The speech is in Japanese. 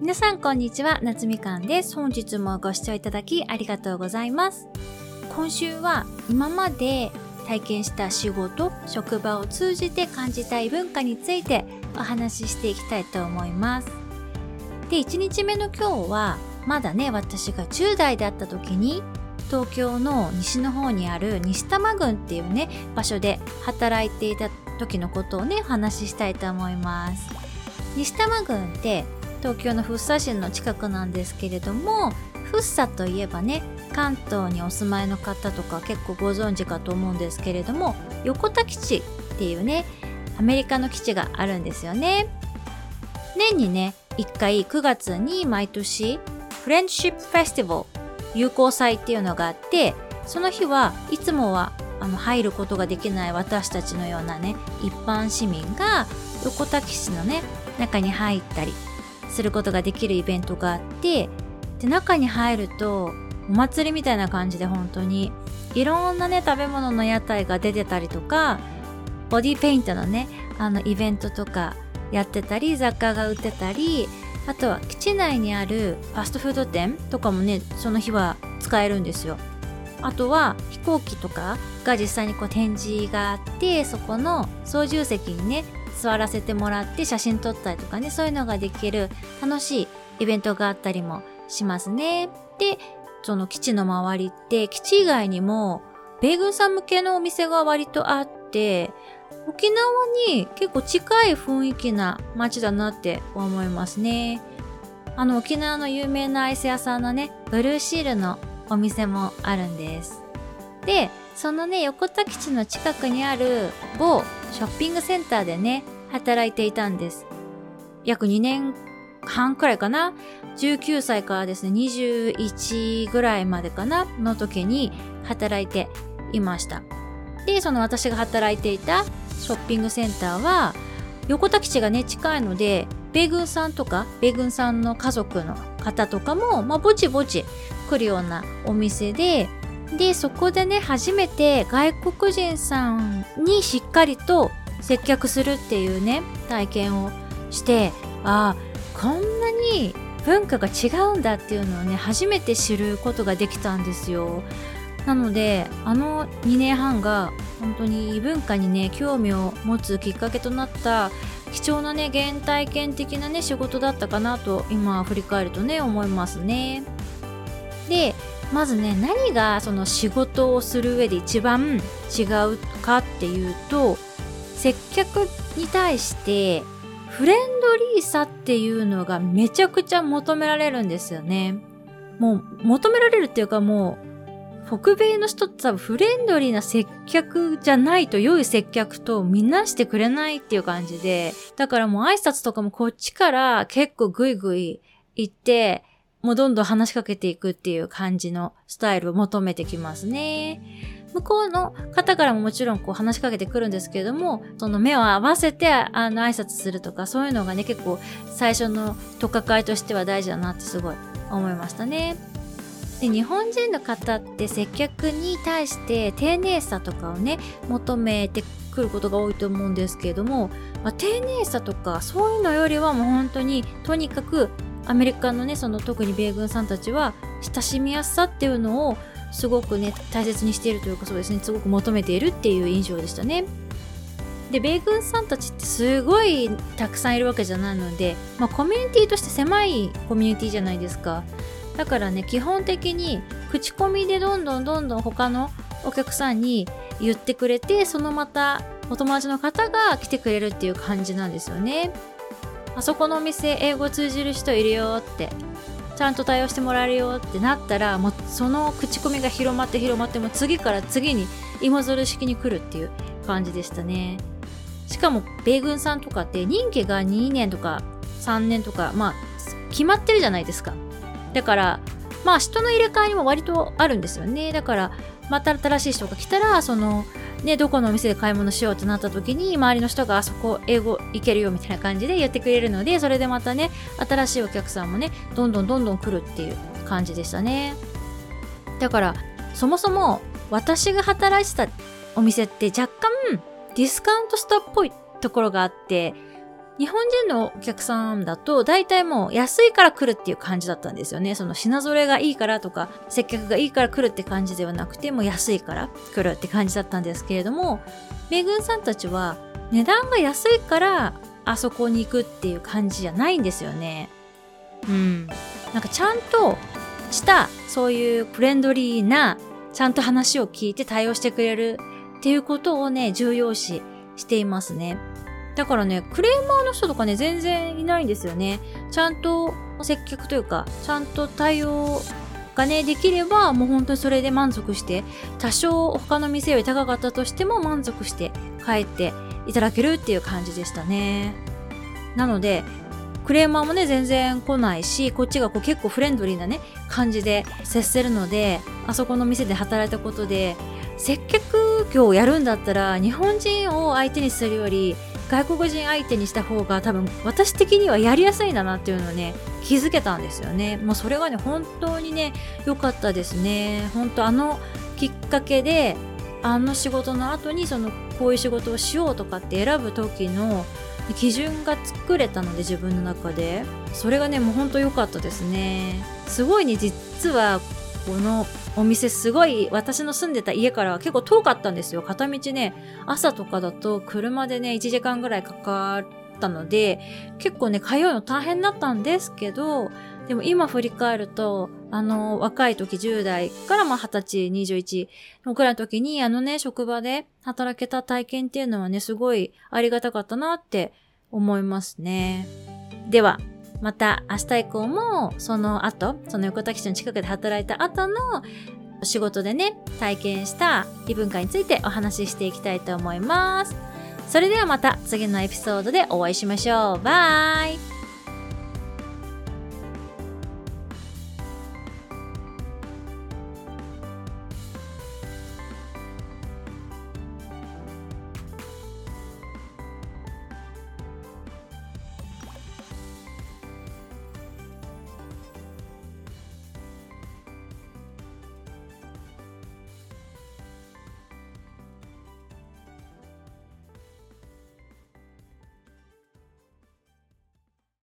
皆さんこんにちは、夏みかんです。本日もご視聴いただきありがとうございます。今週は今まで体験した仕事、職場を通じて感じたい文化についてお話ししていきたいと思います。で、1日目の今日はまだね、私が10代であった時に東京の西の方にある西多摩郡っていうね、場所で働いていた時のことをね、お話ししたいと思います。西多摩郡って東京の福生市の近くなんですけれども福生といえばね関東にお住まいの方とか結構ご存知かと思うんですけれども横田基地っていうねアメリカの基地があるんですよね。年にね1回9月に毎年フレンドシップフェスティバル友好祭っていうのがあってその日はいつもはあの入ることができない私たちのようなね一般市民が横田基地のね中に入ったりすることができるイベントがあってで中に入るとお祭りみたいな感じで本当にいろんなね食べ物の屋台が出てたりとかボディペイントのねあのイベントとかやってたり雑貨が売ってたりあとは基地内にあるファストフード店とかもねその日は使えるんですよ。あとは飛行機とかが実際にこう展示があってそこの操縦席にね座らせてもらって写真撮ったりとかね、そういうのができる楽しいイベントがあったりもしますね。で、その基地の周りって基地以外にも米軍さん向けのお店が割とあって、沖縄に結構近い雰囲気な街だなって思いますね。あの沖縄の有名なアイス屋さんのね、ブルーシールのお店もあるんです。で、そのね、横田基地の近くにある某ショッピングセンターでね、働いていたんです。約2年半くらいかな ?19 歳からですね、21ぐらいまでかなの時に働いていました。で、その私が働いていたショッピングセンターは、横田基地がね、近いので、米軍さんとか、米軍さんの家族の方とかも、まあ、ぼちぼち来るようなお店で、で、そこでね、初めて外国人さんにしっかりと接客するっていうね、体験をして、ああ、こんなに文化が違うんだっていうのをね、初めて知ることができたんですよ。なので、あの2年半が本当に異文化にね、興味を持つきっかけとなった貴重なね、原体験的なね、仕事だったかなと今振り返るとね、思いますね。で、まずね何がその仕事をする上で一番違うかっていうと接客に対してフレンドリーさっていうのがめちゃくちゃ求められるんですよね。もう求められるっていうかもう北米の人って多分フレンドリーな接客じゃないと良い接客とみんなしてくれないっていう感じで、だからもう挨拶とかもこっちから結構グイグイ言って、もうどんどん話しかけていくっていう感じのスタイルを求めてきますね。向こうの方からももちろんこう話しかけてくるんですけれども、その目を合わせてあの挨拶するとかそういうのがね結構最初のとか会としては大事だなってすごい思いましたね。で日本人の方って接客に対して丁寧さとかをね求めてくることが多いと思うんですけれども、まあ、丁寧さとかそういうのよりはもう本当にとにかくアメリカのねその特に米軍さんたちは親しみやすさっていうのをすごくね大切にしているというかそうですねすごく求めているっていう印象でしたね。で米軍さんたちってすごいたくさんいるわけじゃないので、まあ、コミュニティとして狭いコミュニティじゃないですかだからね基本的に口コミでどんどんどんどん他のお客さんに言ってくれてそのまたお友達の方が来てくれるっていう感じなんですよねあそこのお店英語通じる人いるよってちゃんと対応してもらえるよってなったらもうその口コミが広まって広まっても次から次に芋づる式に来るっていう感じでしたね。しかも米軍さんとかって任期が2年とか3年とかまあ決まってるじゃないですか。だからまあ人の入れ替えにも割とあるんですよね。だからまた新しい人が来たらそのね、どこのお店で買い物しようとなった時に周りの人があそこ英語いけるよみたいな感じで言ってくれるのでそれでまたね新しいお客さんもねどんどんどんどん来るっていう感じでしたね。だからそもそも私が働いてたお店って若干ディスカウントしたっぽいところがあって日本人のお客さんだと大体もう安いから来るっていう感じだったんですよね。その品揃えがいいからとか接客がいいから来るって感じではなくてもう安いから来るって感じだったんですけれども、米軍さんたちは値段が安いからあそこに行くっていう感じじゃないんですよね。うん。なんかちゃんとしたそういうフレンドリーなちゃんと話を聞いて対応してくれるっていうことをね、重要視していますね。だからね、クレーマーの人とかね、全然いないんですよね。ちゃんと接客というか、ちゃんと対応がね、できれば、もう本当にそれで満足して、多少他の店より高かったとしても満足して帰っていただけるっていう感じでしたね。なので、クレーマーもね、全然来ないし、こっちがこう結構フレンドリーなね、感じで接せるので、あそこの店で働いたことで、接客業をやるんだったら、日本人を相手にするより、外国人相手にした方が多分私的にはやりやすいんだなっていうのをね気づけたんですよね。もうそれがね本当にね良かったですね。本当あのきっかけであの仕事の後にそのこういう仕事をしようとかって選ぶ時の基準が作れたので自分の中で。それがねもうほんと良かったですね。すごいね実はこのお店すごい私の住んでた家から結構遠かったんですよ。片道ね、朝とかだと車でね、1時間ぐらいかかったので、結構ね、通うの大変だったんですけど、でも今振り返ると、あの、若い時10代からまあ20歳、21のくらいの時に、あのね、職場で働けた体験っていうのはね、すごいありがたかったなって思いますね。では、また明日以降もその後、その横田基地の近くで働いた後の仕事でね、体験した異文化についてお話ししていきたいと思います。それではまた次のエピソードでお会いしましょう。バイ